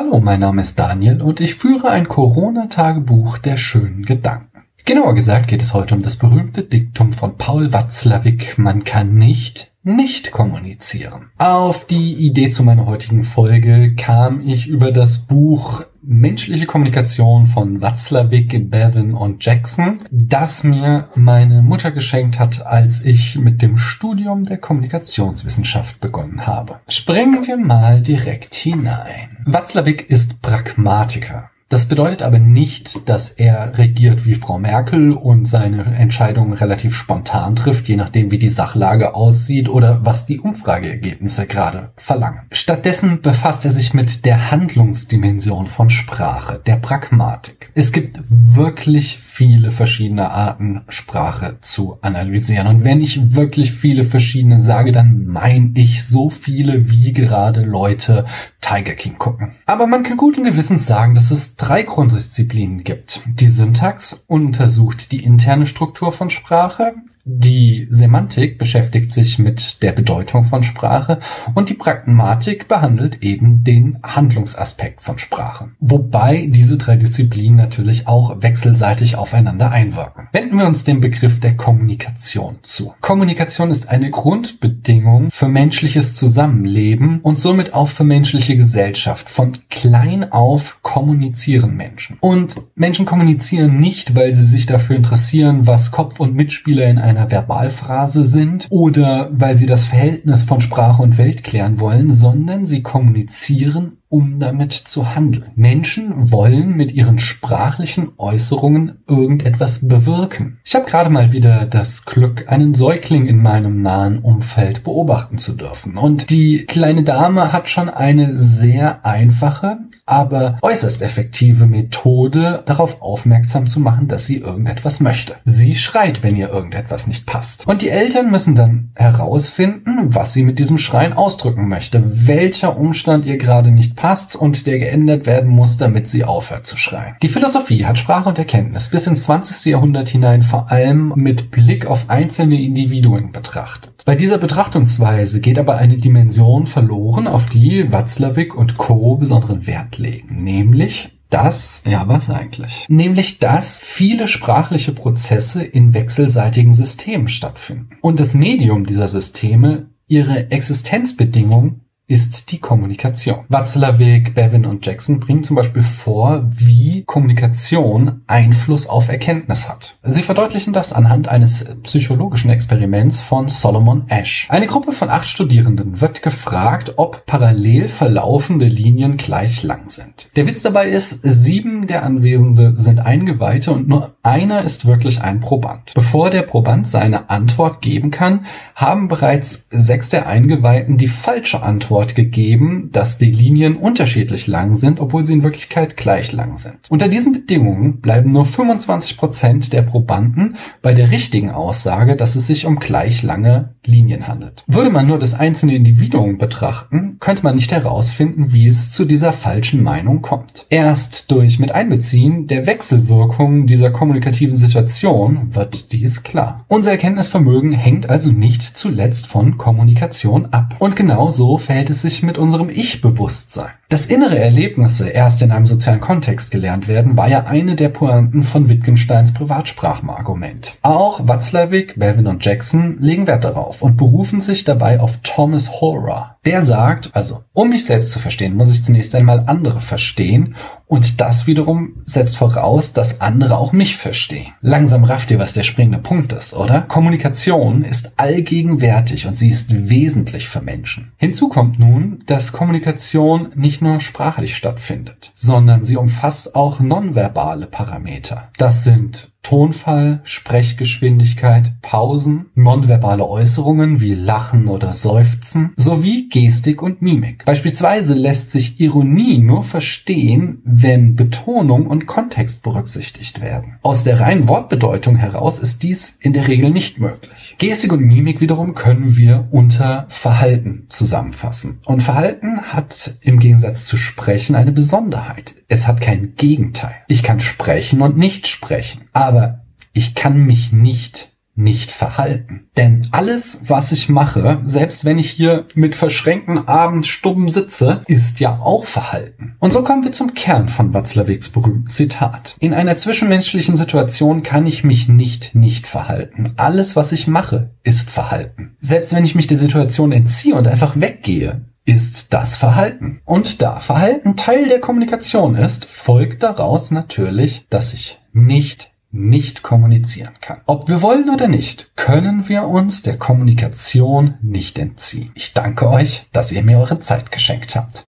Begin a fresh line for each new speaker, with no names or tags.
Hallo, mein Name ist Daniel und ich führe ein Corona-Tagebuch der schönen Gedanken. Genauer gesagt geht es heute um das berühmte Diktum von Paul Watzlawick, man kann nicht nicht kommunizieren. Auf die Idee zu meiner heutigen Folge kam ich über das Buch Menschliche Kommunikation von Watzlawick, Bevan und Jackson, das mir meine Mutter geschenkt hat, als ich mit dem Studium der Kommunikationswissenschaft begonnen habe. Springen wir mal direkt hinein. Watzlawick ist Pragmatiker. Das bedeutet aber nicht, dass er regiert wie Frau Merkel und seine Entscheidungen relativ spontan trifft, je nachdem wie die Sachlage aussieht oder was die Umfrageergebnisse gerade verlangen. Stattdessen befasst er sich mit der Handlungsdimension von Sprache, der Pragmatik. Es gibt wirklich viele verschiedene Arten, Sprache zu analysieren. Und wenn ich wirklich viele verschiedene sage, dann meine ich so viele, wie gerade Leute Tiger King gucken. Aber man kann guten Gewissens sagen, dass es drei Grunddisziplinen gibt. Die Syntax untersucht die interne Struktur von Sprache, die Semantik beschäftigt sich mit der Bedeutung von Sprache und die Pragmatik behandelt eben den Handlungsaspekt von Sprache. Wobei diese drei Disziplinen natürlich auch wechselseitig aufeinander einwirken. Wenden wir uns dem Begriff der Kommunikation zu. Kommunikation ist eine Grundbedingung für menschliches Zusammenleben und somit auch für menschliche Gesellschaft. Von klein auf kommunizieren Menschen. Und Menschen kommunizieren nicht, weil sie sich dafür interessieren, was Kopf und Mitspieler in einer einer Verbalphrase sind oder weil sie das Verhältnis von Sprache und Welt klären wollen, sondern sie kommunizieren um damit zu handeln. Menschen wollen mit ihren sprachlichen Äußerungen irgendetwas bewirken. Ich habe gerade mal wieder das Glück, einen Säugling in meinem nahen Umfeld beobachten zu dürfen. Und die kleine Dame hat schon eine sehr einfache, aber äußerst effektive Methode, darauf aufmerksam zu machen, dass sie irgendetwas möchte. Sie schreit, wenn ihr irgendetwas nicht passt. Und die Eltern müssen dann herausfinden, was sie mit diesem Schreien ausdrücken möchte, welcher Umstand ihr gerade nicht passt und der geändert werden muss, damit sie aufhört zu schreien. Die Philosophie hat Sprache und Erkenntnis bis ins 20. Jahrhundert hinein vor allem mit Blick auf einzelne Individuen betrachtet. Bei dieser Betrachtungsweise geht aber eine Dimension verloren, auf die Watzlawick und Co. besonderen Wert legen, nämlich dass, ja, was eigentlich? Nämlich, dass viele sprachliche Prozesse in wechselseitigen Systemen stattfinden und das Medium dieser Systeme ihre Existenzbedingungen ist die Kommunikation. Watzlawick, Bevin und Jackson bringen zum Beispiel vor, wie Kommunikation Einfluss auf Erkenntnis hat. Sie verdeutlichen das anhand eines psychologischen Experiments von Solomon Ash. Eine Gruppe von acht Studierenden wird gefragt, ob parallel verlaufende Linien gleich lang sind. Der Witz dabei ist, sieben der Anwesende sind Eingeweihte und nur einer ist wirklich ein Proband. Bevor der Proband seine Antwort geben kann, haben bereits sechs der Eingeweihten die falsche Antwort Antwort gegeben, dass die Linien unterschiedlich lang sind, obwohl sie in Wirklichkeit gleich lang sind. Unter diesen Bedingungen bleiben nur 25 Prozent der Probanden bei der richtigen Aussage, dass es sich um gleich lange Linien handelt. Würde man nur das einzelne Individuum betrachten, könnte man nicht herausfinden, wie es zu dieser falschen Meinung kommt. Erst durch Miteinbeziehen der Wechselwirkungen dieser kommunikativen Situation wird dies klar. Unser Erkenntnisvermögen hängt also nicht zuletzt von Kommunikation ab. Und genau so fällt es sich mit unserem Ich-Bewusstsein? Dass innere Erlebnisse erst in einem sozialen Kontext gelernt werden, war ja eine der Pointen von Wittgensteins Privatsprachenargument. Auch Watzlawick, Bevin und Jackson legen Wert darauf und berufen sich dabei auf Thomas Horer. Der sagt, also, um mich selbst zu verstehen, muss ich zunächst einmal andere verstehen und das wiederum setzt voraus, dass andere auch mich verstehen. Langsam rafft ihr, was der springende Punkt ist, oder? Kommunikation ist allgegenwärtig und sie ist wesentlich für Menschen. Hinzu kommt nun, dass Kommunikation nicht nur sprachlich stattfindet, sondern sie umfasst auch nonverbale Parameter. Das sind Tonfall, Sprechgeschwindigkeit, Pausen, nonverbale Äußerungen wie Lachen oder Seufzen sowie Gestik und Mimik. Beispielsweise lässt sich Ironie nur verstehen, wenn Betonung und Kontext berücksichtigt werden. Aus der reinen Wortbedeutung heraus ist dies in der Regel nicht möglich. Gestik und Mimik wiederum können wir unter Verhalten zusammenfassen. Und Verhalten hat im Gegensatz zu Sprechen eine Besonderheit. Es hat kein Gegenteil. Ich kann sprechen und nicht sprechen, aber ich kann mich nicht nicht Verhalten. Denn alles, was ich mache, selbst wenn ich hier mit verschränkten Armen stumm sitze, ist ja auch Verhalten. Und so kommen wir zum Kern von Watzlawicks berühmten Zitat. In einer zwischenmenschlichen Situation kann ich mich nicht nicht verhalten. Alles, was ich mache, ist Verhalten. Selbst wenn ich mich der Situation entziehe und einfach weggehe, ist das Verhalten. Und da Verhalten Teil der Kommunikation ist, folgt daraus natürlich, dass ich nicht nicht kommunizieren kann. Ob wir wollen oder nicht, können wir uns der Kommunikation nicht entziehen. Ich danke euch, dass ihr mir eure Zeit geschenkt habt.